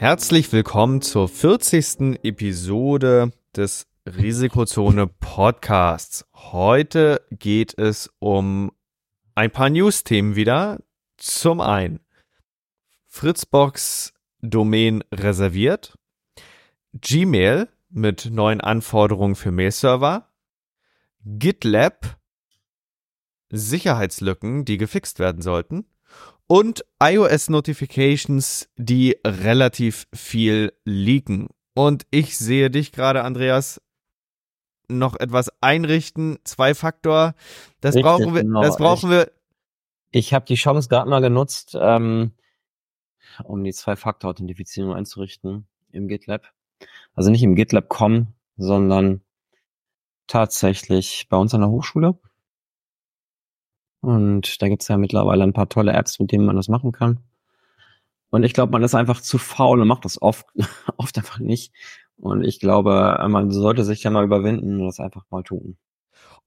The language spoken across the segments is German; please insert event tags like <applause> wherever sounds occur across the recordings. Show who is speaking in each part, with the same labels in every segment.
Speaker 1: Herzlich willkommen zur 40. Episode des Risikozone Podcasts. Heute geht es um ein paar News-Themen wieder. Zum einen Fritzbox Domain reserviert, Gmail mit neuen Anforderungen für Mail-Server, GitLab Sicherheitslücken, die gefixt werden sollten und iOS-Notifications, die relativ viel leaken. Und ich sehe dich gerade, Andreas, noch etwas einrichten. Zwei-Faktor. Das Richtig, brauchen wir. Genau. Das brauchen
Speaker 2: ich,
Speaker 1: wir.
Speaker 2: Ich habe die Chance gerade mal genutzt, ähm, um die Zwei-Faktor-Authentifizierung einzurichten im GitLab. Also nicht im GitLab.com, sondern tatsächlich bei uns an der Hochschule. Und da gibt's ja mittlerweile ein paar tolle Apps, mit denen man das machen kann. Und ich glaube, man ist einfach zu faul und macht das oft, <laughs> oft einfach nicht. Und ich glaube, man sollte sich ja mal überwinden und das einfach mal tun.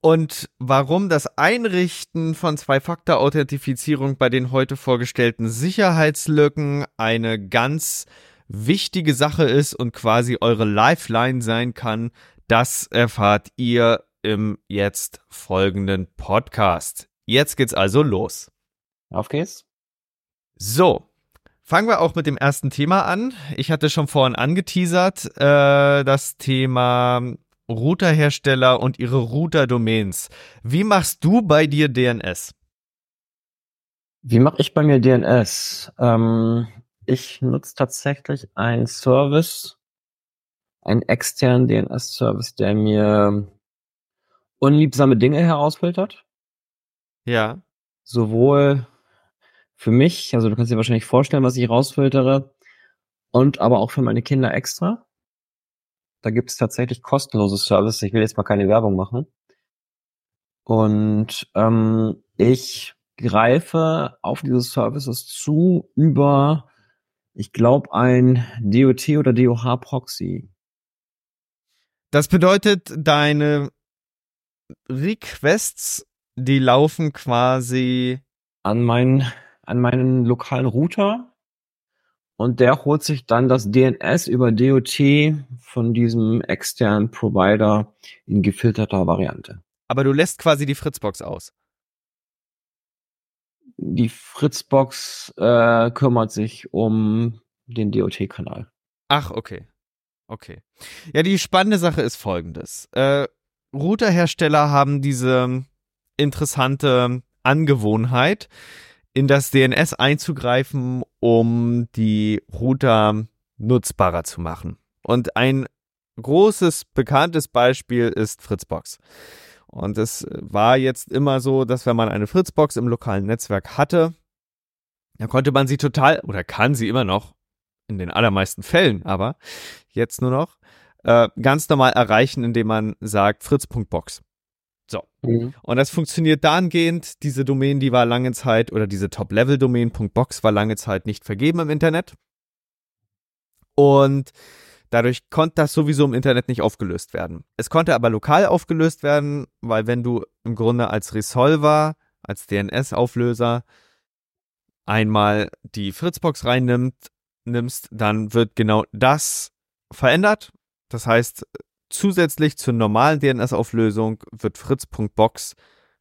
Speaker 1: Und warum das Einrichten von Zwei-Faktor-Authentifizierung bei den heute vorgestellten Sicherheitslücken eine ganz wichtige Sache ist und quasi eure Lifeline sein kann, das erfahrt ihr im jetzt folgenden Podcast. Jetzt geht's also los.
Speaker 2: Auf geht's.
Speaker 1: So, fangen wir auch mit dem ersten Thema an. Ich hatte schon vorhin angeteasert, äh, das Thema Routerhersteller und ihre Router-Domains. Wie machst du bei dir DNS?
Speaker 2: Wie mache ich bei mir DNS? Ähm, ich nutze tatsächlich einen Service, einen externen DNS-Service, der mir unliebsame Dinge herausfiltert.
Speaker 1: Ja.
Speaker 2: Sowohl für mich, also du kannst dir wahrscheinlich vorstellen, was ich rausfiltere, und aber auch für meine Kinder extra. Da gibt es tatsächlich kostenlose Services. Ich will jetzt mal keine Werbung machen. Und ähm, ich greife auf diese Services zu über, ich glaube, ein DOT oder DOH Proxy.
Speaker 1: Das bedeutet, deine Requests die laufen quasi
Speaker 2: an meinen, an meinen lokalen Router und der holt sich dann das DNS über DOT von diesem externen Provider in gefilterter Variante.
Speaker 1: Aber du lässt quasi die Fritzbox aus.
Speaker 2: Die Fritzbox äh, kümmert sich um den DOT-Kanal.
Speaker 1: Ach, okay. Okay. Ja, die spannende Sache ist folgendes. Äh, Routerhersteller haben diese interessante Angewohnheit, in das DNS einzugreifen, um die Router nutzbarer zu machen. Und ein großes, bekanntes Beispiel ist Fritzbox. Und es war jetzt immer so, dass wenn man eine Fritzbox im lokalen Netzwerk hatte, dann konnte man sie total, oder kann sie immer noch, in den allermeisten Fällen aber, jetzt nur noch, äh, ganz normal erreichen, indem man sagt fritz.box. So. Mhm. Und das funktioniert dahingehend, diese Domain, die war lange Zeit, oder diese Top-Level-Domain, .box war lange Zeit nicht vergeben im Internet. Und dadurch konnte das sowieso im Internet nicht aufgelöst werden. Es konnte aber lokal aufgelöst werden, weil wenn du im Grunde als Resolver, als DNS-Auflöser einmal die Fritzbox reinnimmst, nimmst, dann wird genau das verändert. Das heißt, Zusätzlich zur normalen DNS-Auflösung wird fritz.box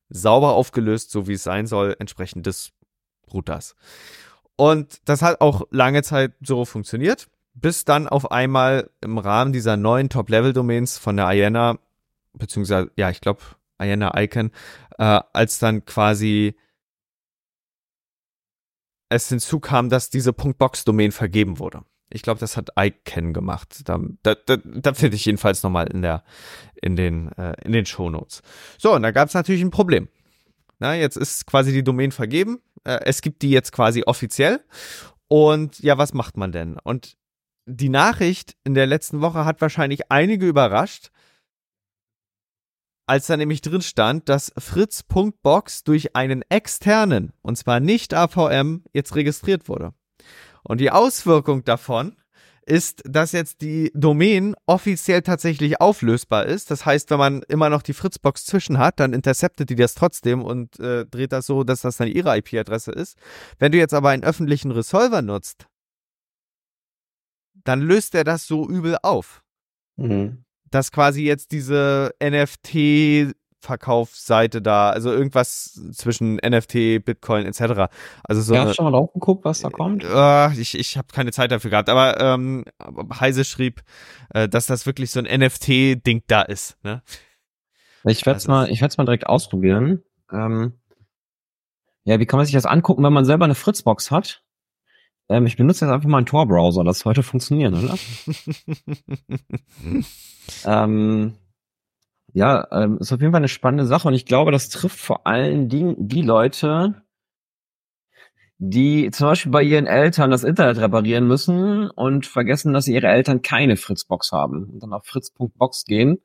Speaker 1: sauber aufgelöst, so wie es sein soll, entsprechend des Routers. Und das hat auch lange Zeit so funktioniert. bis dann auf einmal im Rahmen dieser neuen Top-Level-Domains von der IANA, beziehungsweise, ja, ich glaube, IANA Icon, äh, als dann quasi es hinzukam, dass diese .box-Domain vergeben wurde. Ich glaube, das hat Icon gemacht. Da, da, da, da finde ich jedenfalls nochmal in in den, äh, in den Shownotes. So, und da gab es natürlich ein Problem. Na, jetzt ist quasi die Domain vergeben. Äh, es gibt die jetzt quasi offiziell. Und ja, was macht man denn? Und die Nachricht in der letzten Woche hat wahrscheinlich einige überrascht, als da nämlich drin stand, dass Fritz.box durch einen externen, und zwar nicht AVM, jetzt registriert wurde. Und die Auswirkung davon ist, dass jetzt die Domain offiziell tatsächlich auflösbar ist. Das heißt, wenn man immer noch die Fritzbox zwischen hat, dann interceptet die das trotzdem und äh, dreht das so, dass das dann ihre IP-Adresse ist. Wenn du jetzt aber einen öffentlichen Resolver nutzt, dann löst er das so übel auf. Mhm. Dass quasi jetzt diese NFT Verkaufsseite da, also irgendwas zwischen NFT, Bitcoin etc. Also so.
Speaker 2: Ja, hast schon mal drauf geguckt, was da kommt?
Speaker 1: Äh, ich ich habe keine Zeit dafür gehabt, aber ähm, Heise schrieb, äh, dass das wirklich so ein NFT-Ding da ist. Ne?
Speaker 2: Ich werde es also, mal, ich werde mal direkt ausprobieren. Ähm, ja, wie kann man sich das angucken, wenn man selber eine Fritzbox hat? Ähm, ich benutze jetzt einfach mal einen Tor-Browser, das sollte funktionieren, oder? <laughs> ähm, ja, ähm, ist auf jeden Fall eine spannende Sache und ich glaube, das trifft vor allen Dingen die Leute, die zum Beispiel bei ihren Eltern das Internet reparieren müssen und vergessen, dass ihre Eltern keine Fritzbox haben und dann auf fritz.box gehen.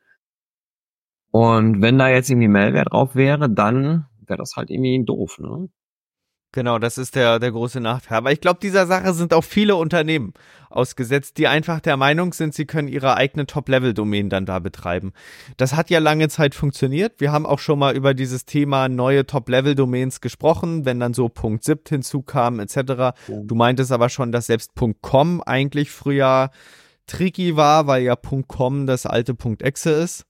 Speaker 2: Und wenn da jetzt irgendwie Malware drauf wäre, dann wäre das halt irgendwie doof, ne?
Speaker 1: Genau, das ist der, der große Nachteil. Aber ich glaube, dieser Sache sind auch viele Unternehmen ausgesetzt, die einfach der Meinung sind, sie können ihre eigene Top-Level-Domain dann da betreiben. Das hat ja lange Zeit funktioniert. Wir haben auch schon mal über dieses Thema neue Top-Level-Domains gesprochen, wenn dann so .zip hinzukam etc. Du meintest aber schon, dass selbst .com eigentlich früher tricky war, weil ja .com das alte .exe ist.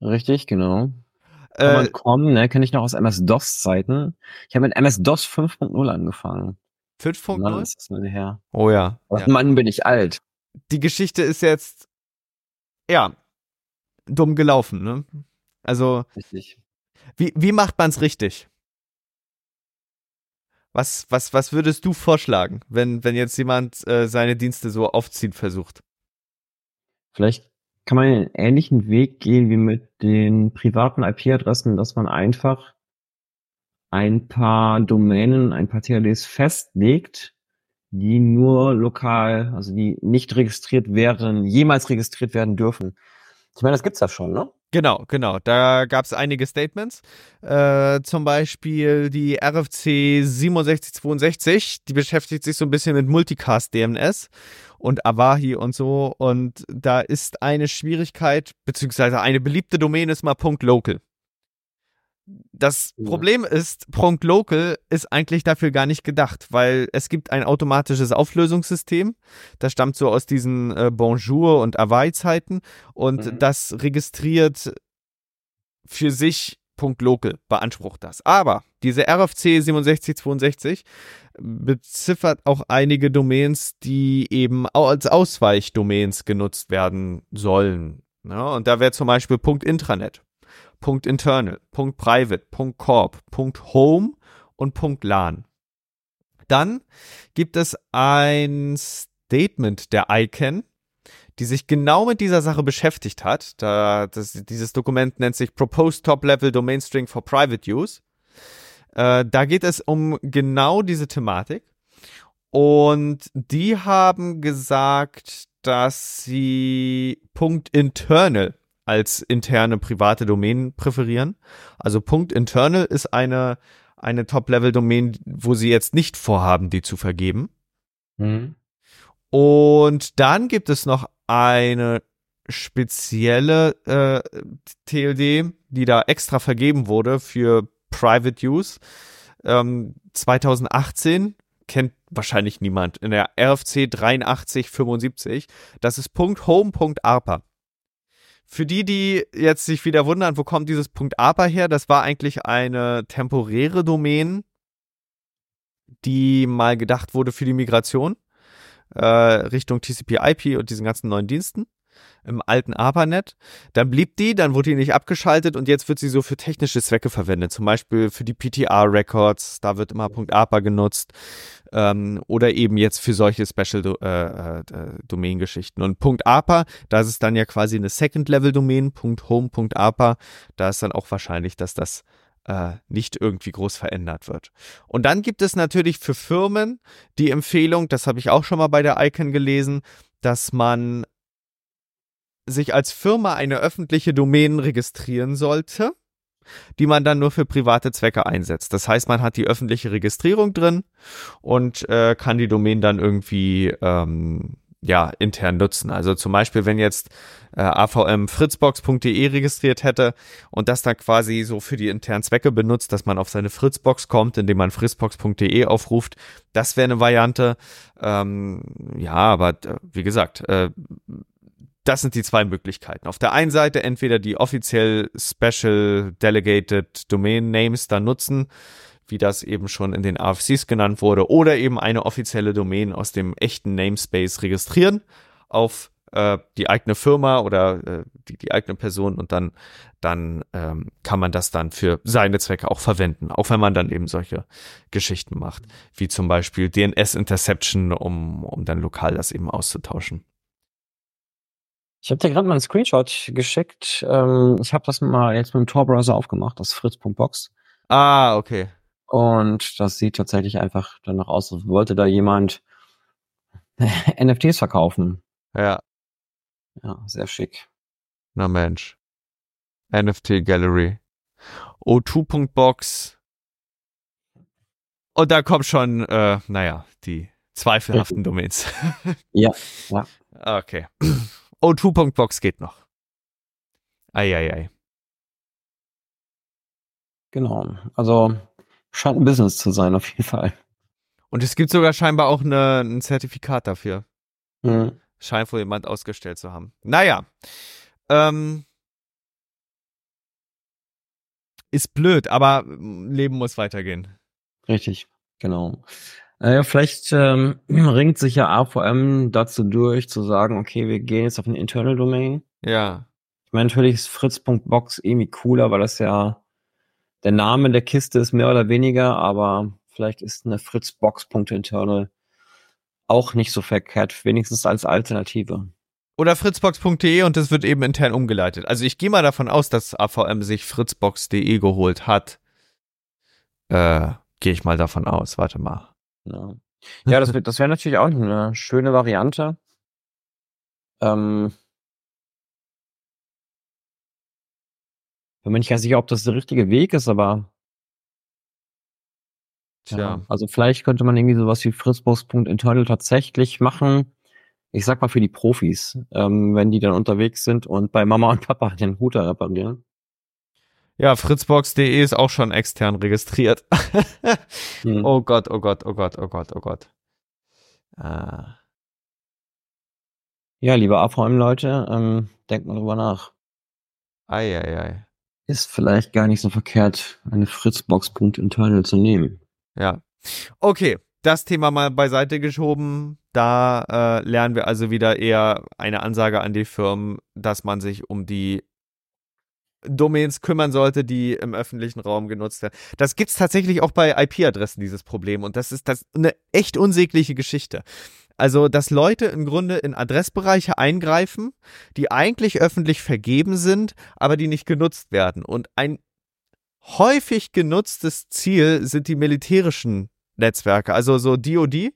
Speaker 2: Richtig, genau. Äh, kommen, ne? Kenne ich noch aus MS-DOS-Zeiten. Ich habe mit MS-DOS 5.0 angefangen.
Speaker 1: 5.0?
Speaker 2: ist das mal her.
Speaker 1: Oh ja.
Speaker 2: ja. Mann, bin ich alt.
Speaker 1: Die Geschichte ist jetzt, ja, dumm gelaufen, ne? Also.
Speaker 2: Richtig.
Speaker 1: Wie, wie macht man's richtig? Was, was, was würdest du vorschlagen, wenn, wenn jetzt jemand äh, seine Dienste so aufziehen versucht?
Speaker 2: Vielleicht kann man einen ähnlichen Weg gehen wie mit den privaten IP-Adressen, dass man einfach ein paar Domänen, ein paar TLDs festlegt, die nur lokal, also die nicht registriert werden, jemals registriert werden dürfen. Ich meine, das gibt's ja schon, ne?
Speaker 1: Genau, genau. Da gab es einige Statements. Äh, zum Beispiel die RFC 6762, die beschäftigt sich so ein bisschen mit Multicast DNS und Avahi und so. Und da ist eine Schwierigkeit, beziehungsweise eine beliebte Domain ist mal .local. Das ja. Problem ist, Local ist eigentlich dafür gar nicht gedacht, weil es gibt ein automatisches Auflösungssystem. Das stammt so aus diesen äh, Bonjour- und Hawaii-Zeiten und mhm. das registriert für sich Local, beansprucht das. Aber diese RFC 6762 beziffert auch einige Domains, die eben als Ausweichdomains genutzt werden sollen. Ja, und da wäre zum Beispiel Punkt Intranet, Punkt Internal, Punkt Private, Punkt Corp, Punkt Home und Punkt LAN. Dann gibt es ein Statement der ICANN, die sich genau mit dieser Sache beschäftigt hat. Da, das, dieses Dokument nennt sich Proposed Top Level Domain String for Private Use. Äh, da geht es um genau diese Thematik. Und die haben gesagt, dass sie Punkt Internal als interne private Domain präferieren. Also Punkt Internal ist eine, eine Top-Level-Domain, wo sie jetzt nicht vorhaben, die zu vergeben. Mhm. Und dann gibt es noch eine spezielle äh, TLD, die da extra vergeben wurde für Private Use. Ähm, 2018 kennt wahrscheinlich niemand in der RFC 8375. Das ist .home.arpa. Für die, die jetzt sich wieder wundern, wo kommt dieses .arpa her? Das war eigentlich eine temporäre Domain, die mal gedacht wurde für die Migration. Äh, Richtung TCP/IP und diesen ganzen neuen Diensten im alten ARPANET. Dann blieb die, dann wurde die nicht abgeschaltet und jetzt wird sie so für technische Zwecke verwendet. Zum Beispiel für die PTR-Records, da wird immer .ARPA genutzt. Ähm, oder eben jetzt für solche Special äh, äh. Und .ARPA, da ist dann ja quasi eine Second-Level-Domain, .home.ARPA. Da ist dann auch wahrscheinlich, dass das äh, nicht irgendwie groß verändert wird. Und dann gibt es natürlich für Firmen die Empfehlung, das habe ich auch schon mal bei der Icon gelesen, dass man sich als Firma eine öffentliche Domain registrieren sollte, die man dann nur für private Zwecke einsetzt. Das heißt, man hat die öffentliche Registrierung drin und äh, kann die Domain dann irgendwie ähm, ja, intern nutzen. Also zum Beispiel, wenn jetzt äh, AVM fritzbox.de registriert hätte und das dann quasi so für die internen Zwecke benutzt, dass man auf seine Fritzbox kommt, indem man fritzbox.de aufruft, das wäre eine Variante. Ähm, ja, aber äh, wie gesagt, äh, das sind die zwei Möglichkeiten. Auf der einen Seite entweder die offiziell Special Delegated Domain Names dann nutzen, wie das eben schon in den AFCs genannt wurde, oder eben eine offizielle Domain aus dem echten Namespace registrieren auf äh, die eigene Firma oder äh, die, die eigene Person und dann, dann ähm, kann man das dann für seine Zwecke auch verwenden, auch wenn man dann eben solche Geschichten macht, wie zum Beispiel DNS-Interception, um, um dann lokal das eben auszutauschen.
Speaker 2: Ich habe dir gerade mal einen Screenshot geschickt. Ähm, ich habe das mal jetzt mit dem Tor-Browser aufgemacht, das fritz.box.
Speaker 1: Ah, okay.
Speaker 2: Und das sieht tatsächlich einfach danach aus, als wollte da jemand <laughs> NFTs verkaufen.
Speaker 1: Ja.
Speaker 2: Ja, sehr schick.
Speaker 1: Na Mensch. NFT Gallery. O2.box. Und da kommt schon, äh, naja, die zweifelhaften Domains. <laughs>
Speaker 2: ja, ja.
Speaker 1: Okay. O2.box geht noch. Eieiei.
Speaker 2: Genau. Also scheint ein Business zu sein, auf jeden Fall.
Speaker 1: Und es gibt sogar scheinbar auch eine, ein Zertifikat dafür.
Speaker 2: Mhm.
Speaker 1: Scheint wohl jemand ausgestellt zu haben. Naja. Ähm, ist blöd, aber Leben muss weitergehen.
Speaker 2: Richtig, genau. Naja, vielleicht ähm, <clears throat> ringt sich ja AVM dazu durch, zu sagen, okay, wir gehen jetzt auf eine Internal Domain.
Speaker 1: Ja.
Speaker 2: Ich meine, natürlich ist fritz.box irgendwie cooler, weil das ja der Name der Kiste ist mehr oder weniger, aber vielleicht ist eine fritzbox.internal auch nicht so verkehrt, wenigstens als Alternative.
Speaker 1: Oder fritzbox.de und das wird eben intern umgeleitet. Also ich gehe mal davon aus, dass AVM sich fritzbox.de geholt hat. Äh, gehe ich mal davon aus. Warte mal.
Speaker 2: Ja, ja das, das wäre natürlich auch eine schöne Variante. Ähm, bin mir nicht ganz sicher, ob das der richtige Weg ist, aber
Speaker 1: Tja.
Speaker 2: Ja, also vielleicht könnte man irgendwie sowas wie fritzbox.internal tatsächlich machen. Ich sag mal für die Profis, ähm, wenn die dann unterwegs sind und bei Mama und Papa den Router reparieren.
Speaker 1: Ja, fritzbox.de ist auch schon extern registriert. hm. Oh Gott, oh Gott, oh Gott, oh Gott, oh Gott. Ah.
Speaker 2: Ja, liebe AVM-Leute, ähm, denkt mal drüber nach.
Speaker 1: Eieiei. Ei, ei.
Speaker 2: Ist vielleicht gar nicht so verkehrt, eine Fritzbox.internal zu nehmen.
Speaker 1: Ja. Okay, das Thema mal beiseite geschoben. Da äh, lernen wir also wieder eher eine Ansage an die Firmen, dass man sich um die Domains kümmern sollte, die im öffentlichen Raum genutzt werden. Das gibt es tatsächlich auch bei IP-Adressen, dieses Problem. Und das ist das eine echt unsägliche Geschichte. Also, dass Leute im Grunde in Adressbereiche eingreifen, die eigentlich öffentlich vergeben sind, aber die nicht genutzt werden. Und ein häufig genutztes Ziel sind die militärischen Netzwerke, also so DoD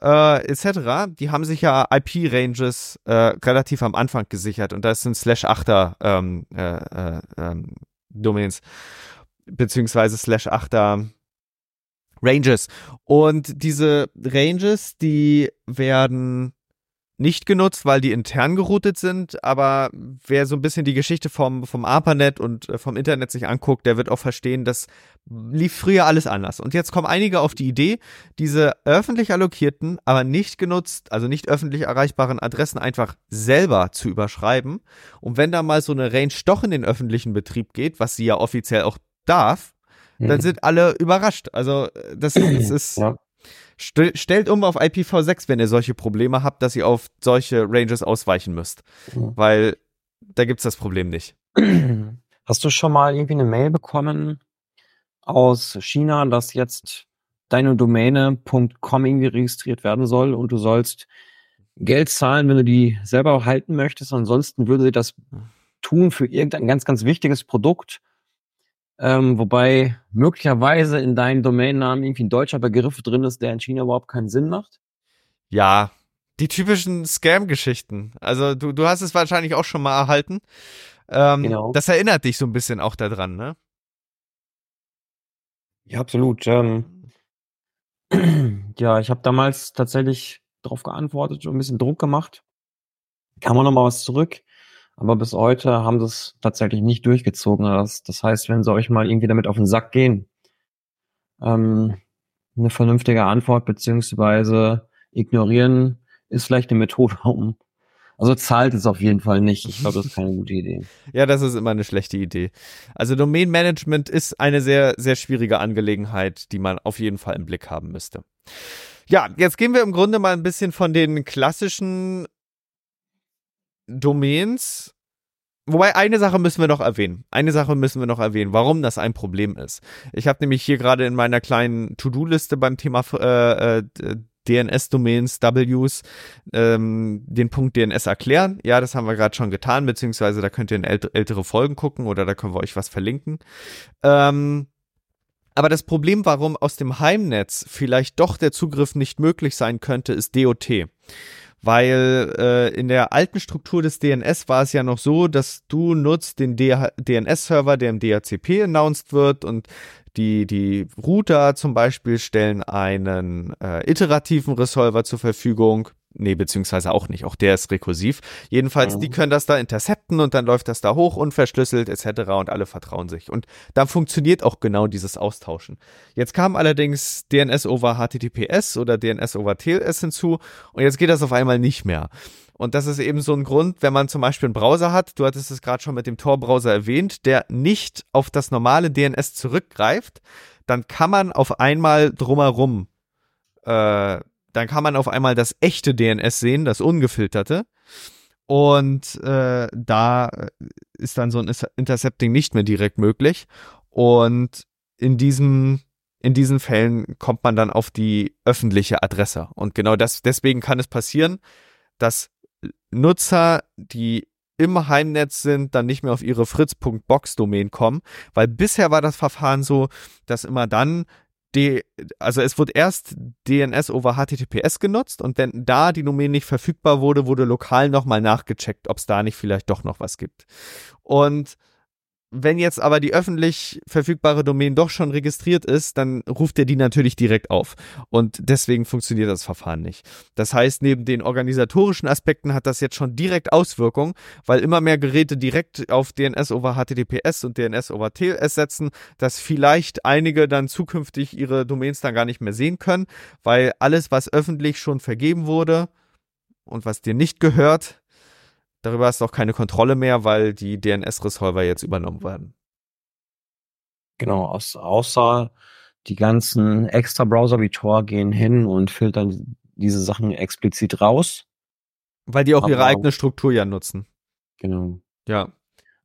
Speaker 1: äh, etc. Die haben sich ja IP-Ranges äh, relativ am Anfang gesichert und das sind Slash 8er ähm, äh, äh, ähm, Domains beziehungsweise Slash 8er Ranges. Und diese Ranges, die werden nicht genutzt, weil die intern geroutet sind, aber wer so ein bisschen die Geschichte vom, vom ARPANET und äh, vom Internet sich anguckt, der wird auch verstehen, das lief früher alles anders. Und jetzt kommen einige auf die Idee, diese öffentlich allokierten, aber nicht genutzt, also nicht öffentlich erreichbaren Adressen einfach selber zu überschreiben. Und wenn da mal so eine Range doch in den öffentlichen Betrieb geht, was sie ja offiziell auch darf, dann mhm. sind alle überrascht. Also das, das <clears throat> ist, ja. St stellt um auf IPv6, wenn ihr solche Probleme habt, dass ihr auf solche Ranges ausweichen müsst. Mhm. Weil da gibt's das Problem nicht. <clears throat>
Speaker 2: Hast du schon mal irgendwie eine Mail bekommen aus China, dass jetzt deine Domäne.com irgendwie registriert werden soll und du sollst Geld zahlen, wenn du die selber halten möchtest. Ansonsten würde sie das tun für irgendein ganz, ganz wichtiges Produkt. Ähm, wobei möglicherweise in deinem Domainnamen irgendwie ein deutscher Begriff drin ist, der in China überhaupt keinen Sinn macht.
Speaker 1: Ja, die typischen Scam-Geschichten. Also du, du hast es wahrscheinlich auch schon mal erhalten. Ähm, genau. Das erinnert dich so ein bisschen auch daran, ne?
Speaker 2: Ja, absolut. Ähm, <clears throat> ja, ich habe damals tatsächlich darauf geantwortet und ein bisschen Druck gemacht. Kam auch noch mal was zurück. Aber bis heute haben sie es tatsächlich nicht durchgezogen. Das, das heißt, wenn sie euch mal irgendwie damit auf den Sack gehen, ähm, eine vernünftige Antwort beziehungsweise ignorieren ist vielleicht eine Methode, <laughs> um also zahlt es auf jeden Fall nicht. Ich glaube, das ist keine gute Idee. <laughs>
Speaker 1: ja, das ist immer eine schlechte Idee. Also Domain Management ist eine sehr, sehr schwierige Angelegenheit, die man auf jeden Fall im Blick haben müsste. Ja, jetzt gehen wir im Grunde mal ein bisschen von den klassischen Domains. Wobei eine Sache müssen wir noch erwähnen. Eine Sache müssen wir noch erwähnen, warum das ein Problem ist. Ich habe nämlich hier gerade in meiner kleinen To-Do-Liste beim Thema äh, äh, DNS-Domains, Ws, ähm, den Punkt DNS erklären. Ja, das haben wir gerade schon getan, beziehungsweise da könnt ihr in ält ältere Folgen gucken oder da können wir euch was verlinken. Ähm, aber das Problem, warum aus dem Heimnetz vielleicht doch der Zugriff nicht möglich sein könnte, ist DOT weil äh, in der alten Struktur des DNS war es ja noch so, dass du nutzt den DNS-Server, der im DHCP announced wird und die, die Router zum Beispiel stellen einen äh, iterativen Resolver zur Verfügung, Nee, beziehungsweise auch nicht. Auch der ist rekursiv. Jedenfalls, mhm. die können das da intercepten und dann läuft das da hoch, unverschlüsselt etc. und alle vertrauen sich. Und da funktioniert auch genau dieses Austauschen. Jetzt kam allerdings DNS over HTTPS oder DNS over TLS hinzu und jetzt geht das auf einmal nicht mehr. Und das ist eben so ein Grund, wenn man zum Beispiel einen Browser hat, du hattest es gerade schon mit dem Tor-Browser erwähnt, der nicht auf das normale DNS zurückgreift, dann kann man auf einmal drumherum äh, dann kann man auf einmal das echte DNS sehen, das ungefilterte. Und äh, da ist dann so ein Intercepting nicht mehr direkt möglich. Und in diesem in diesen Fällen kommt man dann auf die öffentliche Adresse. Und genau das, deswegen kann es passieren, dass Nutzer, die im Heimnetz sind, dann nicht mehr auf ihre fritz.box-Domain kommen, weil bisher war das Verfahren so, dass immer dann die, also es wurde erst DNS over HTTPS genutzt und wenn da die Domain nicht verfügbar wurde, wurde lokal nochmal nachgecheckt, ob es da nicht vielleicht doch noch was gibt. Und wenn jetzt aber die öffentlich verfügbare Domain doch schon registriert ist, dann ruft er die natürlich direkt auf. Und deswegen funktioniert das Verfahren nicht. Das heißt, neben den organisatorischen Aspekten hat das jetzt schon direkt Auswirkungen, weil immer mehr Geräte direkt auf DNS over HTTPS und DNS over TLS setzen, dass vielleicht einige dann zukünftig ihre Domains dann gar nicht mehr sehen können, weil alles, was öffentlich schon vergeben wurde und was dir nicht gehört, Darüber hast du auch keine Kontrolle mehr, weil die DNS-Resolver jetzt übernommen werden.
Speaker 2: Genau, außer die ganzen Extra-Browser wie Tor gehen hin und filtern diese Sachen explizit raus.
Speaker 1: Weil die auch Aber ihre eigene Struktur ja nutzen.
Speaker 2: Genau.
Speaker 1: Ja.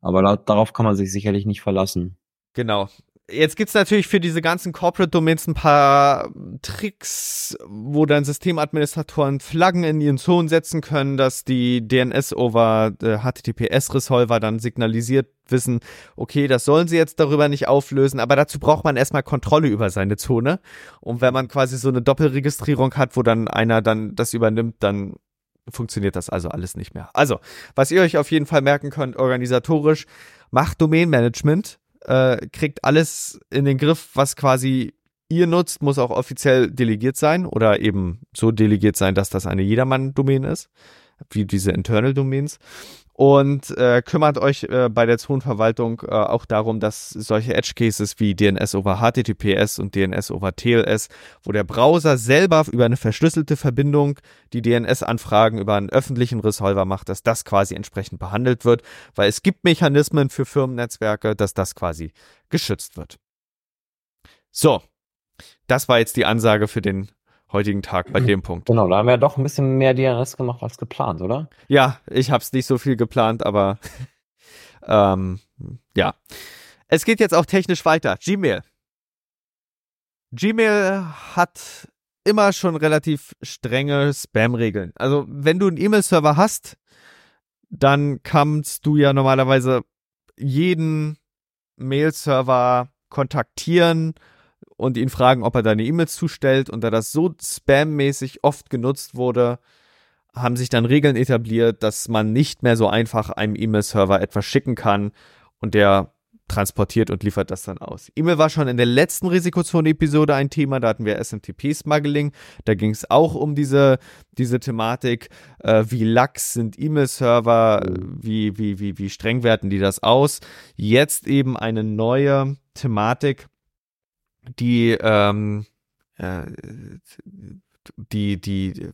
Speaker 2: Aber darauf kann man sich sicherlich nicht verlassen.
Speaker 1: Genau. Jetzt gibt's natürlich für diese ganzen Corporate Domains ein paar Tricks, wo dann Systemadministratoren Flaggen in ihren Zonen setzen können, dass die DNS over HTTPS äh, Resolver dann signalisiert wissen, okay, das sollen sie jetzt darüber nicht auflösen, aber dazu braucht man erstmal Kontrolle über seine Zone. Und wenn man quasi so eine Doppelregistrierung hat, wo dann einer dann das übernimmt, dann funktioniert das also alles nicht mehr. Also, was ihr euch auf jeden Fall merken könnt, organisatorisch, macht Domain Management, äh, kriegt alles in den Griff, was quasi ihr nutzt, muss auch offiziell delegiert sein oder eben so delegiert sein, dass das eine Jedermann-Domain ist, wie diese Internal Domains und äh, kümmert euch äh, bei der Zonenverwaltung äh, auch darum, dass solche Edge Cases wie DNS over HTTPS und DNS over TLS, wo der Browser selber über eine verschlüsselte Verbindung die DNS-Anfragen über einen öffentlichen Resolver macht, dass das quasi entsprechend behandelt wird, weil es gibt Mechanismen für Firmennetzwerke, dass das quasi geschützt wird. So, das war jetzt die Ansage für den heutigen Tag bei dem Punkt.
Speaker 2: Genau, da haben wir doch ein bisschen mehr DNS gemacht als geplant, oder?
Speaker 1: Ja, ich habe es nicht so viel geplant, aber <laughs> ähm, ja. Es geht jetzt auch technisch weiter. Gmail. Gmail hat immer schon relativ strenge Spam-Regeln. Also wenn du einen E-Mail-Server hast, dann kannst du ja normalerweise jeden Mail-Server kontaktieren und ihn fragen, ob er deine E-Mails zustellt. Und da das so spammäßig oft genutzt wurde, haben sich dann Regeln etabliert, dass man nicht mehr so einfach einem E-Mail-Server etwas schicken kann und der transportiert und liefert das dann aus. E-Mail war schon in der letzten Risikozone-Episode ein Thema, da hatten wir SMTP-Smuggling, da ging es auch um diese, diese Thematik, äh, wie lax sind E-Mail-Server, wie, wie, wie, wie streng werten die das aus. Jetzt eben eine neue Thematik, die, ähm, äh, die, die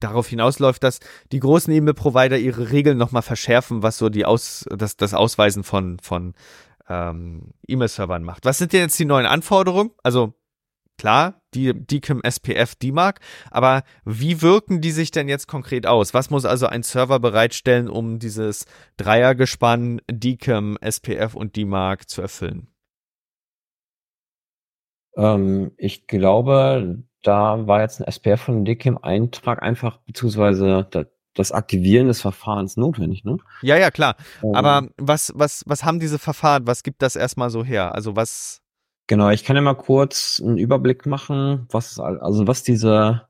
Speaker 1: darauf hinausläuft, dass die großen E-Mail-Provider ihre Regeln nochmal verschärfen, was so die Aus, das, das Ausweisen von, von ähm, E-Mail-Servern macht. Was sind denn jetzt die neuen Anforderungen? Also klar, die DKIM SPF DMARC, aber wie wirken die sich denn jetzt konkret aus? Was muss also ein Server bereitstellen, um dieses Dreiergespann DKIM SPF und DMARC zu erfüllen?
Speaker 2: Ähm, ich glaube, da war jetzt ein SPF von DKIM-Eintrag einfach, beziehungsweise das Aktivieren des Verfahrens notwendig, ne?
Speaker 1: Ja, ja, klar. Um, Aber was, was, was haben diese Verfahren? Was gibt das erstmal so her? Also was.
Speaker 2: Genau, ich kann ja mal kurz einen Überblick machen, was, also was diese,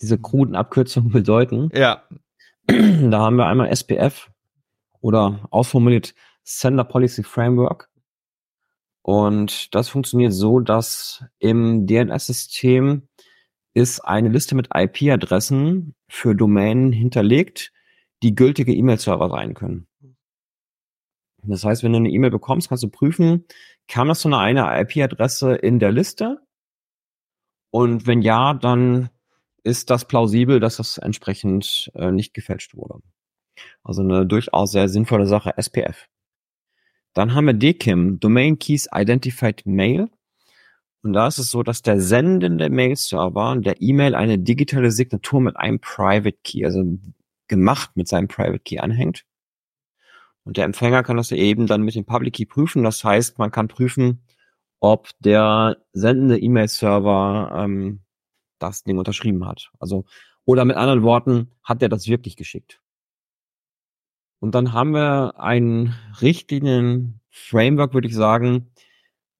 Speaker 2: diese kruden Abkürzungen <laughs> bedeuten.
Speaker 1: Ja.
Speaker 2: Da haben wir einmal SPF oder ausformuliert Sender Policy Framework. Und das funktioniert so, dass im DNS-System ist eine Liste mit IP-Adressen für Domänen hinterlegt, die gültige E-Mail-Server sein können. Das heißt, wenn du eine E-Mail bekommst, kannst du prüfen, kam das zu einer eine IP-Adresse in der Liste? Und wenn ja, dann ist das plausibel, dass das entsprechend äh, nicht gefälscht wurde. Also eine durchaus sehr sinnvolle Sache, SPF. Dann haben wir DKIM, Domain Keys Identified Mail. Und da ist es so, dass der sendende Mail-Server der E-Mail eine digitale Signatur mit einem Private Key, also gemacht mit seinem Private Key anhängt. Und der Empfänger kann das eben dann mit dem Public Key prüfen. Das heißt, man kann prüfen, ob der sendende E-Mail-Server ähm, das Ding unterschrieben hat. Also, oder mit anderen Worten, hat er das wirklich geschickt? Und dann haben wir einen richtigen Framework, würde ich sagen,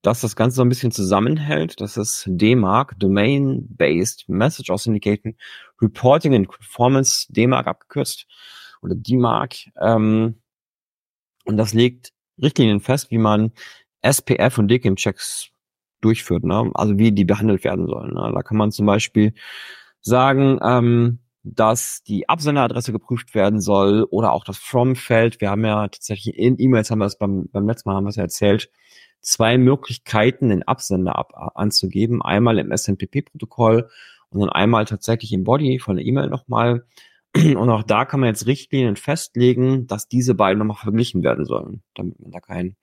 Speaker 2: dass das Ganze so ein bisschen zusammenhält. Das ist DMARC, Domain-Based Message Authentication Reporting and Performance, DMARC abgekürzt, oder DMARC. Ähm, und das legt Richtlinien fest, wie man SPF und DKIM-Checks durchführt, ne? also wie die behandelt werden sollen. Ne? Da kann man zum Beispiel sagen, ähm, dass die Absenderadresse geprüft werden soll oder auch das From-Feld. Wir haben ja tatsächlich in E-Mails haben wir es beim, beim letzten Mal haben wir es ja erzählt, zwei Möglichkeiten, den Absender ab, anzugeben. Einmal im SMTP-Protokoll und dann einmal tatsächlich im Body von der E-Mail nochmal. <clears throat> Und auch da kann man jetzt Richtlinien festlegen, dass diese beiden nochmal verglichen werden sollen, damit man da keinen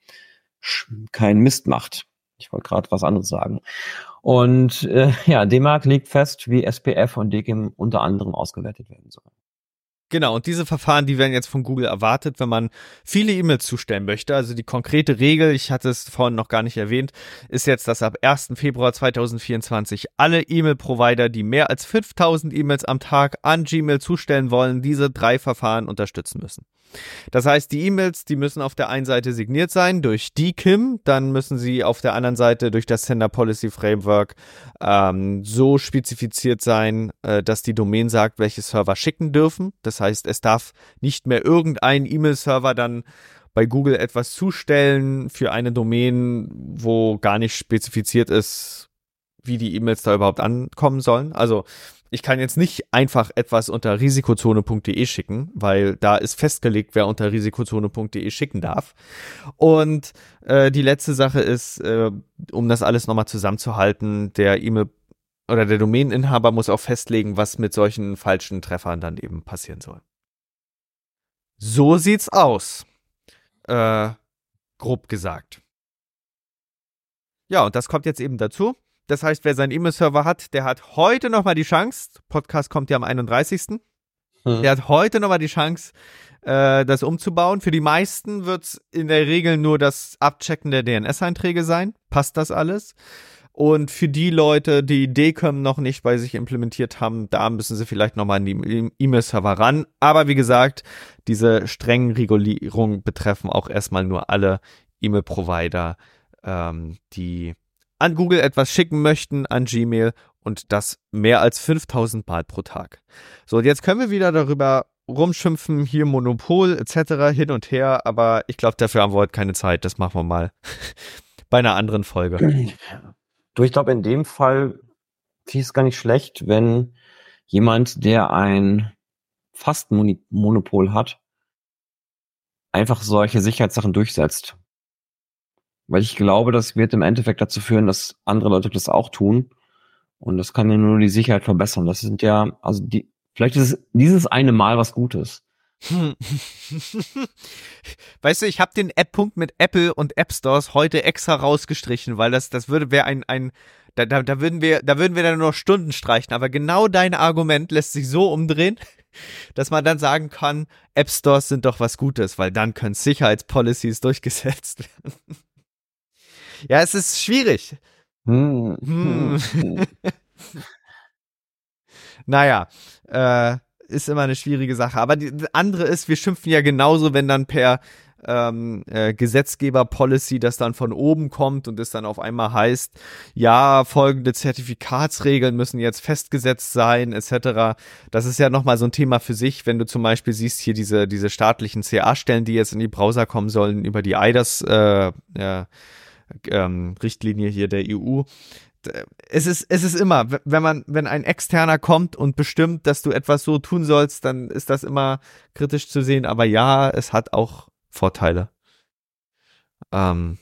Speaker 2: kein Mist macht. Ich wollte gerade was anderes sagen. Und äh, ja, DMARC legt fest, wie SPF und DGIM unter anderem ausgewertet werden sollen.
Speaker 1: Genau, und diese Verfahren, die werden jetzt von Google erwartet, wenn man viele E-Mails zustellen möchte. Also die konkrete Regel, ich hatte es vorhin noch gar nicht erwähnt, ist jetzt, dass ab 1. Februar 2024 alle E-Mail-Provider, die mehr als 5000 E-Mails am Tag an Gmail zustellen wollen, diese drei Verfahren unterstützen müssen. Das heißt, die E-Mails, die müssen auf der einen Seite signiert sein durch DKIM, dann müssen sie auf der anderen Seite durch das Sender Policy Framework ähm, so spezifiziert sein, äh, dass die Domain sagt, welche Server schicken dürfen. Das heißt, es darf nicht mehr irgendein E-Mail-Server dann bei Google etwas zustellen für eine Domain, wo gar nicht spezifiziert ist, wie die E-Mails da überhaupt ankommen sollen. Also ich kann jetzt nicht einfach etwas unter risikozone.de schicken, weil da ist festgelegt, wer unter risikozone.de schicken darf. Und äh, die letzte Sache ist, äh, um das alles nochmal zusammenzuhalten, der E-Mail oder der Domaininhaber muss auch festlegen, was mit solchen falschen Treffern dann eben passieren soll. So sieht's aus. Äh, grob gesagt. Ja, und das kommt jetzt eben dazu Das heißt, wer seinen E-Mail-Server hat, der hat heute nochmal die Chance, Podcast kommt ja am 31. Hm. Der hat heute nochmal die Chance, äh, das umzubauen. Für die meisten wird es in der Regel nur das Abchecken der DNS-Einträge sein. Passt das alles? Und für die Leute, die DKIM noch nicht bei sich implementiert haben, da müssen sie vielleicht nochmal an die E-Mail-Server ran. Aber wie gesagt, diese strengen Regulierungen betreffen auch erstmal nur alle E-Mail-Provider, ähm, die an Google etwas schicken möchten, an Gmail und das mehr als 5000 Mal pro Tag. So, jetzt können wir wieder darüber rumschimpfen, hier Monopol etc. hin und her, aber ich glaube, dafür haben wir heute keine Zeit. Das machen wir mal <laughs> bei einer anderen Folge. <clears throat>
Speaker 2: Du, ich glaube, in dem Fall finde ich es gar nicht schlecht, wenn jemand, der ein fast Monopol hat, einfach solche Sicherheitssachen durchsetzt. Weil ich glaube, das wird im Endeffekt dazu führen, dass andere Leute das auch tun. Und das kann ja nur die Sicherheit verbessern. Das sind ja, also die, vielleicht ist dieses eine Mal was Gutes. <laughs>
Speaker 1: weißt du, ich habe den App-Punkt mit Apple und App Stores heute extra rausgestrichen, weil das, das würde wäre ein, ein da, da, da würden wir, da würden wir dann nur noch Stunden streichen. Aber genau dein Argument lässt sich so umdrehen, <laughs> dass man dann sagen kann, App Stores sind doch was Gutes, weil dann können Sicherheitspolicies durchgesetzt werden. <laughs> ja, es ist schwierig. Hm. Hm. naja, äh, ist immer eine schwierige Sache. Aber die andere ist, wir schimpfen ja genauso, wenn dann per ähm, äh, Gesetzgeber-Policy das dann von oben kommt und es dann auf einmal heißt, ja, folgende Zertifikatsregeln müssen jetzt festgesetzt sein, etc. Das ist ja nochmal so ein Thema für sich, wenn du zum Beispiel siehst hier diese, diese staatlichen CA-Stellen, die jetzt in die Browser kommen sollen, über die IDAS äh, äh, ähm, Richtlinie hier der EU es ist, es ist immer, wenn man, wenn ein Externer kommt und bestimmt, dass du etwas so tun sollst, dann ist das immer kritisch zu sehen. Aber ja, es hat auch Vorteile. Ähm,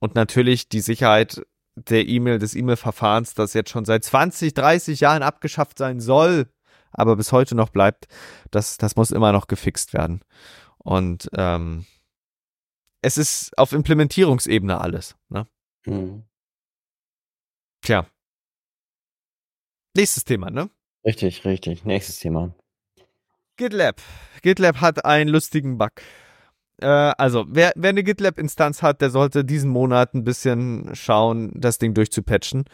Speaker 1: und natürlich die Sicherheit der E-Mail, des E-Mail-Verfahrens, das jetzt schon seit 20, 30 Jahren abgeschafft sein soll, aber bis heute noch bleibt, das, das muss immer noch gefixt werden. Und ähm, es ist auf Implementierungsebene alles. Ne? Mhm. Tja. Nächstes Thema, ne?
Speaker 2: Richtig, richtig. Nächstes Thema.
Speaker 1: GitLab. GitLab hat einen lustigen Bug. Äh, also, wer, wer eine GitLab-Instanz hat, der sollte diesen Monat ein bisschen schauen, das Ding durchzupatchen.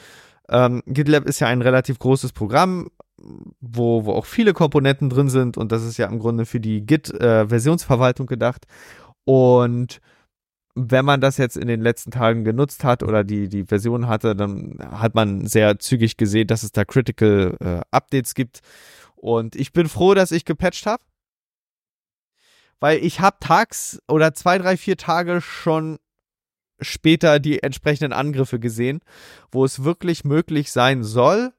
Speaker 1: Ähm, GitLab ist ja ein relativ großes Programm, wo, wo auch viele Komponenten drin sind und das ist ja im Grunde für die Git-Versionsverwaltung äh, gedacht. Und wenn man das jetzt in den letzten Tagen genutzt hat oder die, die Version hatte, dann hat man sehr zügig gesehen, dass es da Critical äh, Updates gibt. Und ich bin froh, dass ich gepatcht habe. Weil ich habe tags oder zwei, drei, vier Tage schon später die entsprechenden Angriffe gesehen, wo es wirklich möglich sein soll,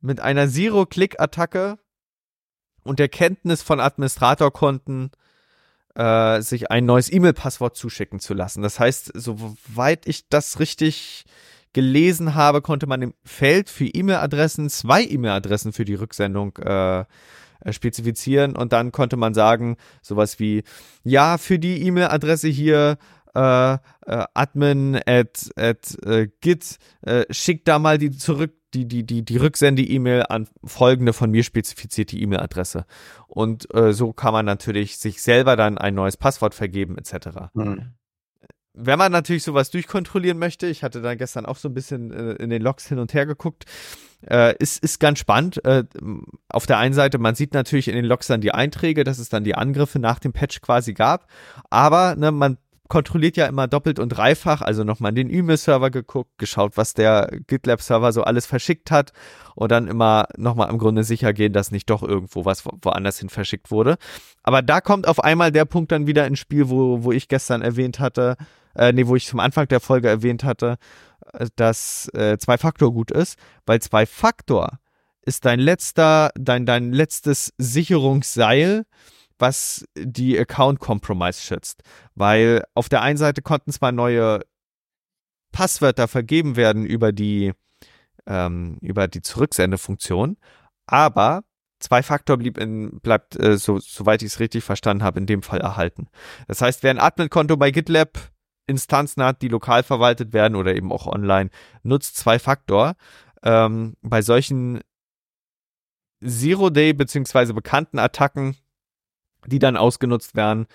Speaker 1: mit einer Zero-Click-Attacke und der Kenntnis von Administratorkonten äh, sich ein neues E-Mail-Passwort zuschicken zu lassen. Das heißt, soweit ich das richtig gelesen habe, konnte man im Feld für E-Mail-Adressen zwei E-Mail-Adressen für die Rücksendung äh, äh, spezifizieren und dann konnte man sagen, sowas wie, ja, für die E-Mail-Adresse hier äh, äh, admin at, at äh, git, äh, schickt da mal die zurück, die, die, die, die Rücksende-E-Mail an folgende von mir spezifizierte E-Mail-Adresse. Und äh, so kann man natürlich sich selber dann ein neues Passwort vergeben, etc. Mhm. Wenn man natürlich sowas durchkontrollieren möchte, ich hatte da gestern auch so ein bisschen äh, in den Logs hin und her geguckt, äh, ist, ist ganz spannend. Äh, auf der einen Seite, man sieht natürlich in den Logs dann die Einträge, dass es dann die Angriffe nach dem Patch quasi gab, aber ne, man kontrolliert ja immer doppelt und dreifach, also nochmal in den E-Mail-Server geguckt, geschaut, was der GitLab-Server so alles verschickt hat und dann immer nochmal im Grunde sicher gehen, dass nicht doch irgendwo was woanders hin verschickt wurde. Aber da kommt auf einmal der Punkt dann wieder ins Spiel, wo, wo ich gestern erwähnt hatte, äh, nee, wo ich zum Anfang der Folge erwähnt hatte, äh, dass äh, Zwei-Faktor gut ist, weil Zwei-Faktor ist dein letzter, dein, dein letztes Sicherungsseil, was die Account Compromise schützt. Weil auf der einen Seite konnten zwar neue Passwörter vergeben werden über die, ähm, über die Zurücksendefunktion, aber Zwei-Faktor blieb in, bleibt, äh, so, soweit ich es richtig verstanden habe, in dem Fall erhalten. Das heißt, wer ein Admin-Konto bei GitLab Instanzen hat, die lokal verwaltet werden oder eben auch online, nutzt Zwei-Faktor. Ähm, bei solchen Zero-Day beziehungsweise bekannten Attacken, die dann ausgenutzt werden,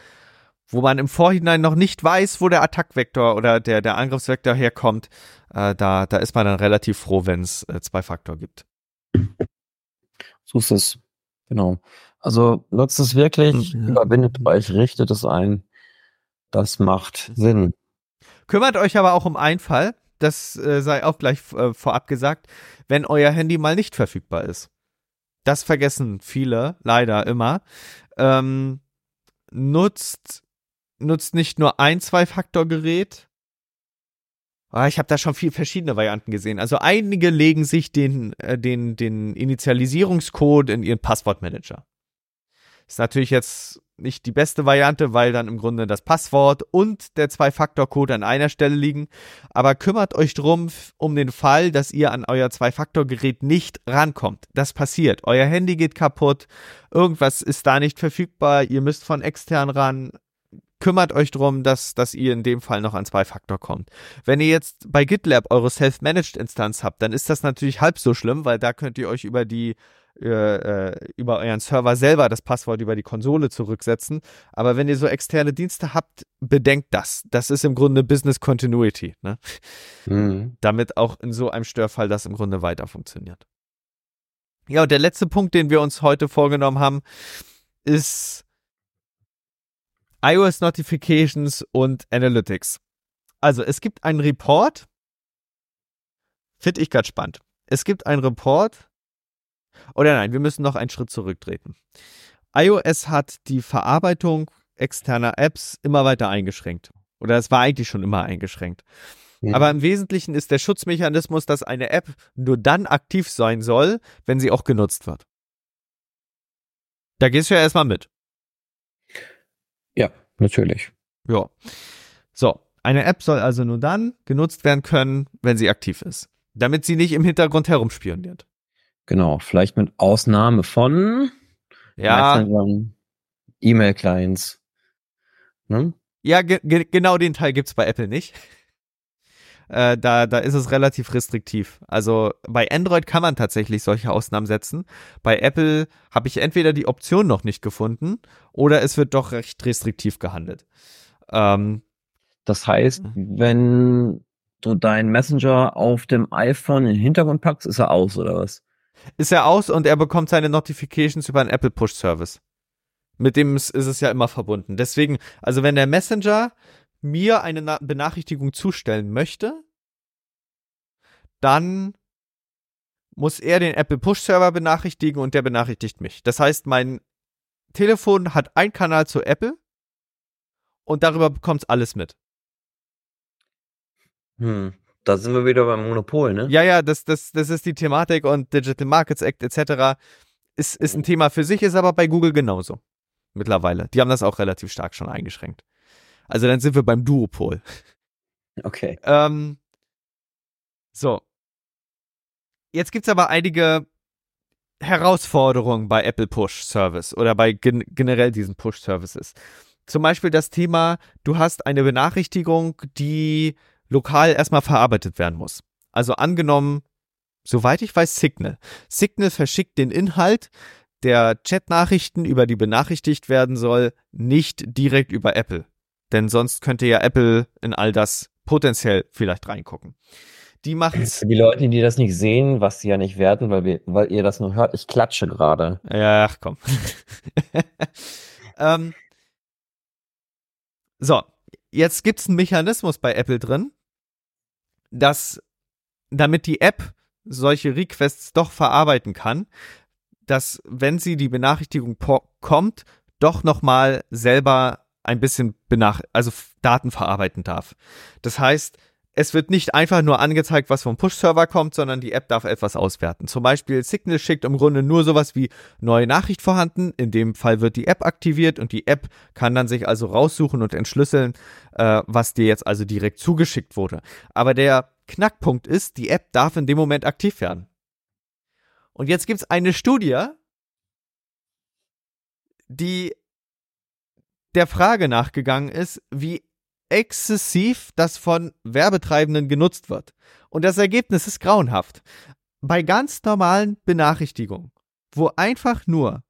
Speaker 1: wo man im Vorhinein noch nicht weiß, wo der Attackvektor oder der, der Angriffsvektor herkommt, äh, da, da ist man dann relativ froh, wenn es äh, Zwei-Faktor gibt.
Speaker 2: So ist es. Genau. Also nutzt es wirklich, ja. überwindet euch, richtet es ein. Das macht Sinn.
Speaker 1: Kümmert euch aber auch um einen Fall, das äh, sei auch gleich äh, vorab gesagt, wenn euer Handy mal nicht verfügbar ist. Das vergessen viele leider immer. Ähm, nutzt, nutzt nicht nur ein Zwei-Faktor-Gerät. Ah, ich habe da schon viel verschiedene Varianten gesehen. Also einige legen sich den, äh, den, den Initialisierungscode in ihren Passwortmanager. Ist natürlich jetzt nicht die beste Variante, weil dann im Grunde das Passwort und der Zwei-Faktor-Code an einer Stelle liegen. Aber kümmert euch drum um den Fall, dass ihr an euer Zwei-Faktor-Gerät nicht rankommt. Das passiert. Euer Handy geht kaputt, irgendwas ist da nicht verfügbar, ihr müsst von extern ran. Kümmert euch drum, dass, dass ihr in dem Fall noch an Zwei-Faktor kommt. Wenn ihr jetzt bei GitLab eure Self-Managed-Instanz habt, dann ist das natürlich halb so schlimm, weil da könnt ihr euch über die über euren Server selber das Passwort über die Konsole zurücksetzen. Aber wenn ihr so externe Dienste habt, bedenkt das. Das ist im Grunde Business Continuity. Ne? Mhm. Damit auch in so einem Störfall das im Grunde weiter funktioniert. Ja, und der letzte Punkt, den wir uns heute vorgenommen haben, ist iOS Notifications und Analytics. Also es gibt einen Report, finde ich ganz spannend. Es gibt einen Report, oder nein, wir müssen noch einen Schritt zurücktreten. iOS hat die Verarbeitung externer Apps immer weiter eingeschränkt. Oder es war eigentlich schon immer eingeschränkt. Mhm. Aber im Wesentlichen ist der Schutzmechanismus, dass eine App nur dann aktiv sein soll, wenn sie auch genutzt wird. Da gehst du ja erstmal mit.
Speaker 2: Ja, natürlich.
Speaker 1: Ja. So, eine App soll also nur dann genutzt werden können, wenn sie aktiv ist. Damit sie nicht im Hintergrund herumspioniert.
Speaker 2: Genau, vielleicht mit Ausnahme von
Speaker 1: ja.
Speaker 2: E-Mail-Clients.
Speaker 1: Ne? Ja, ge genau den Teil gibt's bei Apple nicht. Äh, da, da ist es relativ restriktiv. Also bei Android kann man tatsächlich solche Ausnahmen setzen. Bei Apple habe ich entweder die Option noch nicht gefunden oder es wird doch recht restriktiv gehandelt. Ähm,
Speaker 2: das heißt, mhm. wenn du deinen Messenger auf dem iPhone in den Hintergrund packst, ist er aus, oder was?
Speaker 1: Ist er aus und er bekommt seine Notifications über einen Apple Push Service. Mit dem ist es ja immer verbunden. Deswegen, also wenn der Messenger mir eine Na Benachrichtigung zustellen möchte, dann muss er den Apple Push Server benachrichtigen und der benachrichtigt mich. Das heißt, mein Telefon hat einen Kanal zu Apple und darüber bekommt es alles mit.
Speaker 2: Hm. Da sind wir wieder beim Monopol, ne?
Speaker 1: Ja, ja, das, das, das ist die Thematik und Digital Markets Act etc. Ist, ist ein Thema für sich, ist aber bei Google genauso. Mittlerweile. Die haben das auch relativ stark schon eingeschränkt. Also dann sind wir beim Duopol.
Speaker 2: Okay.
Speaker 1: Ähm, so. Jetzt gibt es aber einige Herausforderungen bei Apple Push Service oder bei gen generell diesen Push Services. Zum Beispiel das Thema, du hast eine Benachrichtigung, die lokal erstmal verarbeitet werden muss. Also angenommen, soweit ich weiß, Signal. Signal verschickt den Inhalt der Chat-Nachrichten, über die benachrichtigt werden soll, nicht direkt über Apple. Denn sonst könnte ja Apple in all das potenziell vielleicht reingucken. Die machen's.
Speaker 2: Für die Leute, die das nicht sehen, was sie ja nicht werden, weil, wir, weil ihr das nur hört, ich klatsche gerade.
Speaker 1: Ja, ach komm. <laughs> ähm, so, jetzt gibt's einen Mechanismus bei Apple drin, dass damit die App solche Requests doch verarbeiten kann, dass wenn sie die Benachrichtigung kommt, doch nochmal selber ein bisschen benach also Daten verarbeiten darf. Das heißt, es wird nicht einfach nur angezeigt, was vom Push-Server kommt, sondern die App darf etwas auswerten. Zum Beispiel Signal schickt im Grunde nur sowas wie neue Nachricht vorhanden. In dem Fall wird die App aktiviert und die App kann dann sich also raussuchen und entschlüsseln, äh, was dir jetzt also direkt zugeschickt wurde. Aber der Knackpunkt ist, die App darf in dem Moment aktiv werden. Und jetzt gibt es eine Studie, die der Frage nachgegangen ist, wie exzessiv das von Werbetreibenden genutzt wird. Und das Ergebnis ist grauenhaft. Bei ganz normalen Benachrichtigungen, wo einfach nur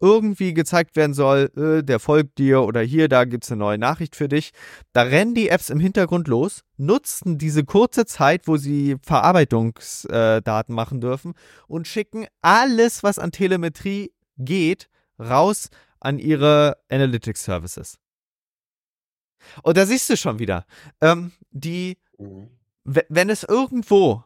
Speaker 1: irgendwie gezeigt werden soll, äh, der folgt dir oder hier, da gibt's eine neue Nachricht für dich. Da rennen die Apps im Hintergrund los, nutzen diese kurze Zeit, wo sie Verarbeitungsdaten äh, machen dürfen und schicken alles, was an Telemetrie geht, raus an ihre Analytics Services. Und da siehst du schon wieder, ähm, die, mhm. wenn es irgendwo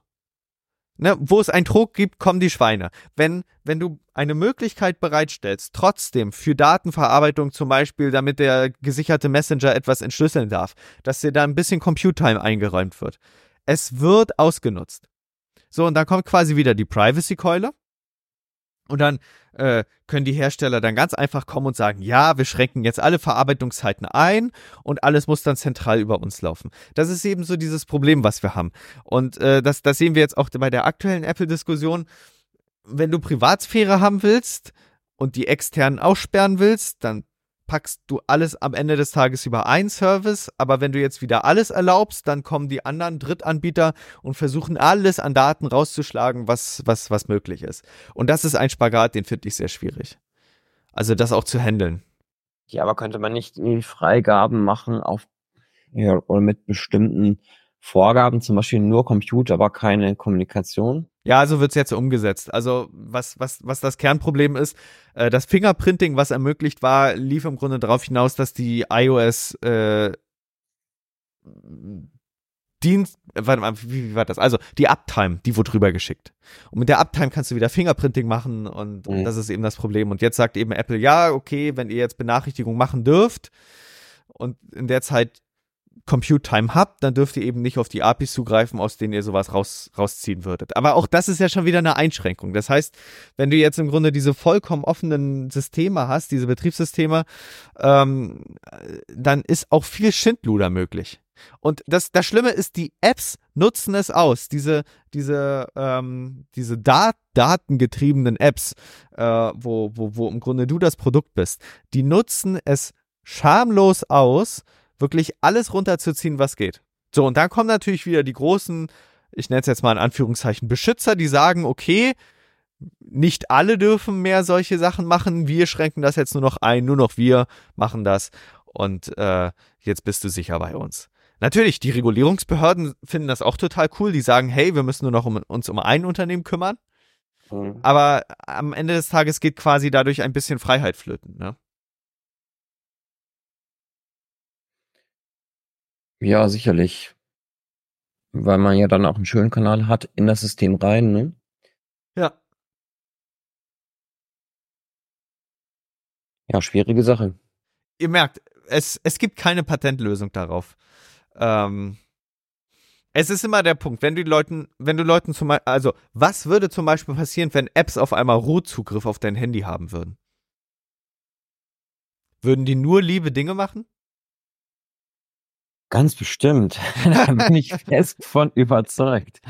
Speaker 1: Ne, wo es einen Druck gibt, kommen die Schweine. Wenn, wenn du eine Möglichkeit bereitstellst, trotzdem für Datenverarbeitung zum Beispiel, damit der gesicherte Messenger etwas entschlüsseln darf, dass dir da ein bisschen Compute-Time eingeräumt wird. Es wird ausgenutzt. So, und dann kommt quasi wieder die Privacy-Keule. Und dann äh, können die Hersteller dann ganz einfach kommen und sagen, ja, wir schränken jetzt alle Verarbeitungszeiten ein und alles muss dann zentral über uns laufen. Das ist eben so dieses Problem, was wir haben. Und äh, das, das sehen wir jetzt auch bei der aktuellen Apple-Diskussion. Wenn du Privatsphäre haben willst und die externen aussperren willst, dann packst du alles am Ende des Tages über einen Service, aber wenn du jetzt wieder alles erlaubst, dann kommen die anderen Drittanbieter und versuchen alles an Daten rauszuschlagen, was, was, was möglich ist. Und das ist ein Spagat, den finde ich sehr schwierig. Also das auch zu handeln.
Speaker 2: Ja, aber könnte man nicht die Freigaben machen auf ja, oder mit bestimmten Vorgaben, zum Beispiel nur Computer, aber keine Kommunikation?
Speaker 1: Ja, so wird's jetzt umgesetzt. Also was, was, was das Kernproblem ist, äh, das Fingerprinting, was ermöglicht war, lief im Grunde darauf hinaus, dass die iOS äh, Dienst, äh, warte mal, wie, wie war das? Also die Uptime, die wurde drüber geschickt. Und mit der Uptime kannst du wieder Fingerprinting machen und, mhm. und das ist eben das Problem. Und jetzt sagt eben Apple, ja, okay, wenn ihr jetzt Benachrichtigung machen dürft und in der Zeit Compute Time habt, dann dürft ihr eben nicht auf die APIs zugreifen, aus denen ihr sowas raus, rausziehen würdet. Aber auch das ist ja schon wieder eine Einschränkung. Das heißt, wenn du jetzt im Grunde diese vollkommen offenen Systeme hast, diese Betriebssysteme, ähm, dann ist auch viel Schindluder möglich. Und das, das Schlimme ist, die Apps nutzen es aus. Diese, diese, ähm, diese Dat datengetriebenen Apps, äh, wo, wo, wo im Grunde du das Produkt bist, die nutzen es schamlos aus, wirklich alles runterzuziehen, was geht. So, und dann kommen natürlich wieder die großen, ich nenne es jetzt mal in Anführungszeichen, Beschützer, die sagen, okay, nicht alle dürfen mehr solche Sachen machen, wir schränken das jetzt nur noch ein, nur noch wir machen das und äh, jetzt bist du sicher bei uns. Natürlich, die Regulierungsbehörden finden das auch total cool, die sagen, hey, wir müssen nur noch um, uns um ein Unternehmen kümmern. Mhm. Aber am Ende des Tages geht quasi dadurch ein bisschen Freiheit flöten. Ne?
Speaker 2: Ja, sicherlich. Weil man ja dann auch einen schönen Kanal hat in das System rein, ne?
Speaker 1: Ja.
Speaker 2: Ja, schwierige Sache.
Speaker 1: Ihr merkt, es, es gibt keine Patentlösung darauf. Ähm, es ist immer der Punkt, wenn du Leuten, wenn du Leuten zum Beispiel, also was würde zum Beispiel passieren, wenn Apps auf einmal Rohzugriff auf dein Handy haben würden? Würden die nur liebe Dinge machen?
Speaker 2: Ganz bestimmt. <laughs> da bin ich <laughs> fest von überzeugt.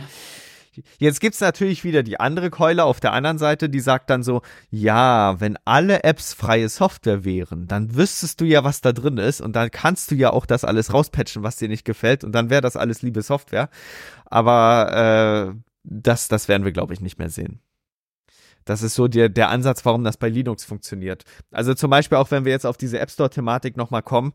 Speaker 1: Jetzt gibt's natürlich wieder die andere Keule auf der anderen Seite, die sagt dann so, ja, wenn alle Apps freie Software wären, dann wüsstest du ja, was da drin ist und dann kannst du ja auch das alles rauspatchen, was dir nicht gefällt und dann wäre das alles liebe Software. Aber äh, das, das werden wir, glaube ich, nicht mehr sehen. Das ist so der, der Ansatz, warum das bei Linux funktioniert. Also zum Beispiel auch, wenn wir jetzt auf diese App Store-Thematik nochmal kommen.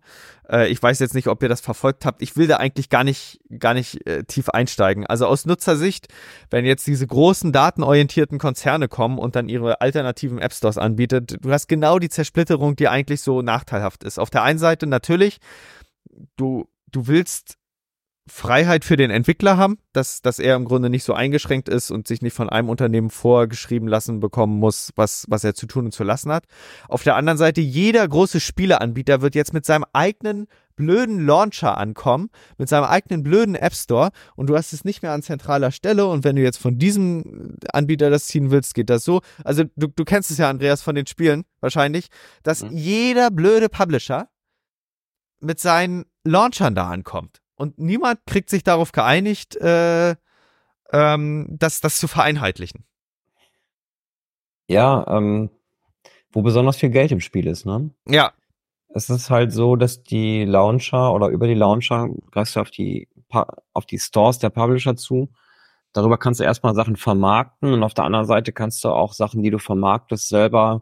Speaker 1: Äh, ich weiß jetzt nicht, ob ihr das verfolgt habt. Ich will da eigentlich gar nicht, gar nicht äh, tief einsteigen. Also aus Nutzersicht, wenn jetzt diese großen datenorientierten Konzerne kommen und dann ihre alternativen App Stores anbietet, du hast genau die Zersplitterung, die eigentlich so nachteilhaft ist. Auf der einen Seite natürlich, du, du willst Freiheit für den Entwickler haben, dass, dass er im Grunde nicht so eingeschränkt ist und sich nicht von einem Unternehmen vorgeschrieben lassen bekommen muss, was, was er zu tun und zu lassen hat. Auf der anderen Seite, jeder große Spieleanbieter wird jetzt mit seinem eigenen blöden Launcher ankommen, mit seinem eigenen blöden App Store und du hast es nicht mehr an zentraler Stelle und wenn du jetzt von diesem Anbieter das ziehen willst, geht das so. Also du, du kennst es ja, Andreas, von den Spielen wahrscheinlich, dass mhm. jeder blöde Publisher mit seinen Launchern da ankommt und niemand kriegt sich darauf geeinigt, äh, ähm, das, das zu vereinheitlichen.
Speaker 2: Ja, ähm, wo besonders viel Geld im Spiel ist, ne?
Speaker 1: Ja.
Speaker 2: es ist halt so, dass die Launcher oder über die Launcher greifst du auf die, auf die Stores der Publisher zu. Darüber kannst du erstmal Sachen vermarkten und auf der anderen Seite kannst du auch Sachen, die du vermarktest, selber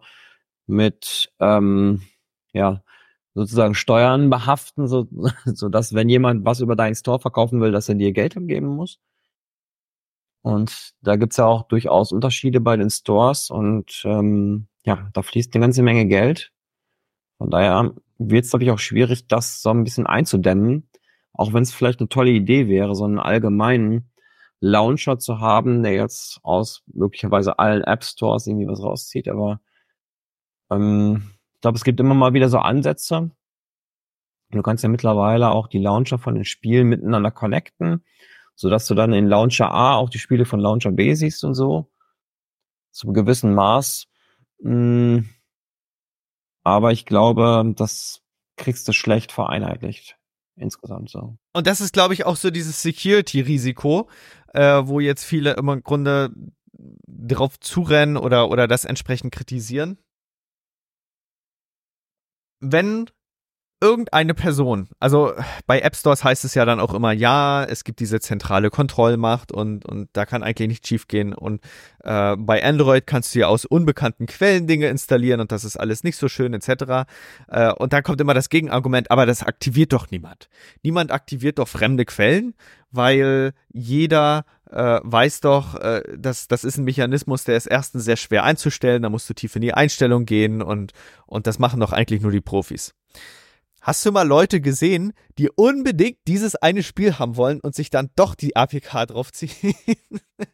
Speaker 2: mit, ähm, ja, sozusagen Steuern behaften, so, <laughs> so dass wenn jemand was über deinen Store verkaufen will, dass er dir Geld abgeben muss. Und da gibt's ja auch durchaus Unterschiede bei den Stores und ähm, ja, da fließt eine ganze Menge Geld. Von daher wird es, glaube ich, auch schwierig, das so ein bisschen einzudämmen, auch wenn es vielleicht eine tolle Idee wäre, so einen allgemeinen Launcher zu haben, der jetzt aus möglicherweise allen App Stores irgendwie was rauszieht. Aber ähm, ich glaube, es gibt immer mal wieder so Ansätze. Du kannst ja mittlerweile auch die Launcher von den Spielen miteinander connecten, so dass du dann in Launcher A auch die Spiele von Launcher B siehst und so. Zu einem gewissen Maß. Hm, aber ich glaube, das kriegst du schlecht vereinheitlicht insgesamt so.
Speaker 1: Und das ist, glaube ich, auch so dieses Security-Risiko, äh, wo jetzt viele immer im Grunde drauf zurennen oder, oder das entsprechend kritisieren. Wenn irgendeine Person, also bei App Stores heißt es ja dann auch immer, ja, es gibt diese zentrale Kontrollmacht und, und da kann eigentlich nichts schiefgehen. Und äh, bei Android kannst du ja aus unbekannten Quellen Dinge installieren und das ist alles nicht so schön, etc. Äh, und dann kommt immer das Gegenargument, aber das aktiviert doch niemand. Niemand aktiviert doch fremde Quellen, weil jeder äh, weiß doch, äh, dass das ist ein Mechanismus, der ist erstens sehr schwer einzustellen, da musst du tief in die Einstellung gehen und, und das machen doch eigentlich nur die Profis. Hast du mal Leute gesehen, die unbedingt dieses eine Spiel haben wollen und sich dann doch die APK draufziehen? <laughs>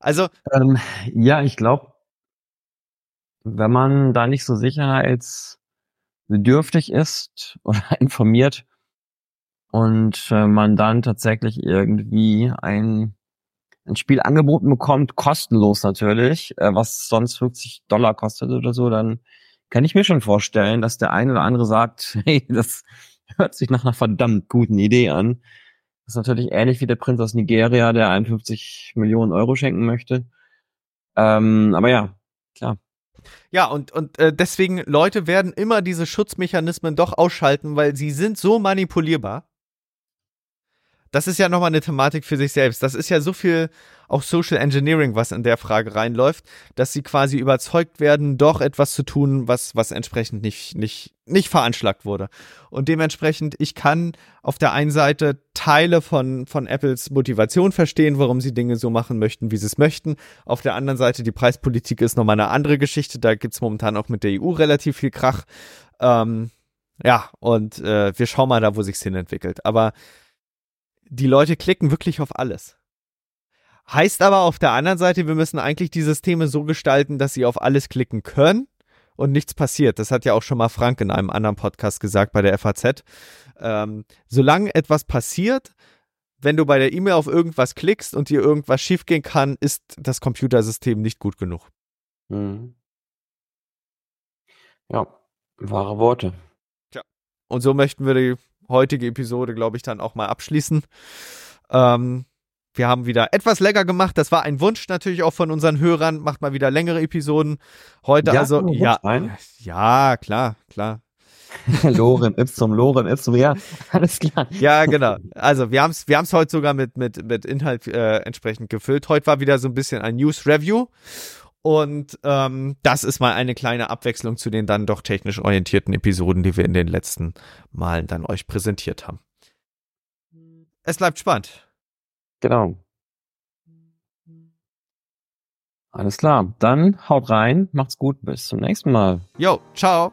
Speaker 1: also.
Speaker 2: Ähm, ja, ich glaube, wenn man da nicht so sicherheitsbedürftig ist oder <laughs> informiert und äh, man dann tatsächlich irgendwie ein, ein Spiel angeboten bekommt, kostenlos natürlich, äh, was sonst 50 Dollar kostet oder so, dann kann ich mir schon vorstellen, dass der eine oder andere sagt, <laughs> hey, das hört sich nach einer verdammt guten Idee an. Das ist natürlich ähnlich wie der Prinz aus Nigeria, der 51 Millionen Euro schenken möchte. Ähm, aber ja, klar.
Speaker 1: Ja, und, und äh, deswegen, Leute werden immer diese Schutzmechanismen doch ausschalten, weil sie sind so manipulierbar das ist ja nochmal eine Thematik für sich selbst. Das ist ja so viel auch Social Engineering, was in der Frage reinläuft, dass sie quasi überzeugt werden, doch etwas zu tun, was, was entsprechend nicht, nicht, nicht veranschlagt wurde. Und dementsprechend, ich kann auf der einen Seite Teile von, von Apples Motivation verstehen, warum sie Dinge so machen möchten, wie sie es möchten. Auf der anderen Seite, die Preispolitik ist nochmal eine andere Geschichte. Da gibt's momentan auch mit der EU relativ viel Krach. Ähm, ja, und äh, wir schauen mal da, wo sich's hin entwickelt. Aber die Leute klicken wirklich auf alles. Heißt aber auf der anderen Seite, wir müssen eigentlich die Systeme so gestalten, dass sie auf alles klicken können und nichts passiert. Das hat ja auch schon mal Frank in einem anderen Podcast gesagt bei der FAZ. Ähm, solange etwas passiert, wenn du bei der E-Mail auf irgendwas klickst und dir irgendwas schiefgehen kann, ist das Computersystem nicht gut genug. Mhm.
Speaker 2: Ja, wahre Worte.
Speaker 1: Tja. Und so möchten wir die heutige Episode, glaube ich, dann auch mal abschließen. Ähm, wir haben wieder etwas länger gemacht. Das war ein Wunsch natürlich auch von unseren Hörern. Macht mal wieder längere Episoden. Heute ja, also, ja, ja, klar, klar. <laughs>
Speaker 2: Lorem Ipsum, Lorem Ipsum, ja, <laughs> alles klar.
Speaker 1: Ja, genau. Also wir haben es wir haben's heute sogar mit, mit, mit Inhalt äh, entsprechend gefüllt. Heute war wieder so ein bisschen ein News Review und ähm, das ist mal eine kleine Abwechslung zu den dann doch technisch orientierten Episoden, die wir in den letzten Malen dann euch präsentiert haben. Es bleibt spannend.
Speaker 2: Genau. Alles klar. Dann haut rein, macht's gut, bis zum nächsten Mal.
Speaker 1: Jo, ciao.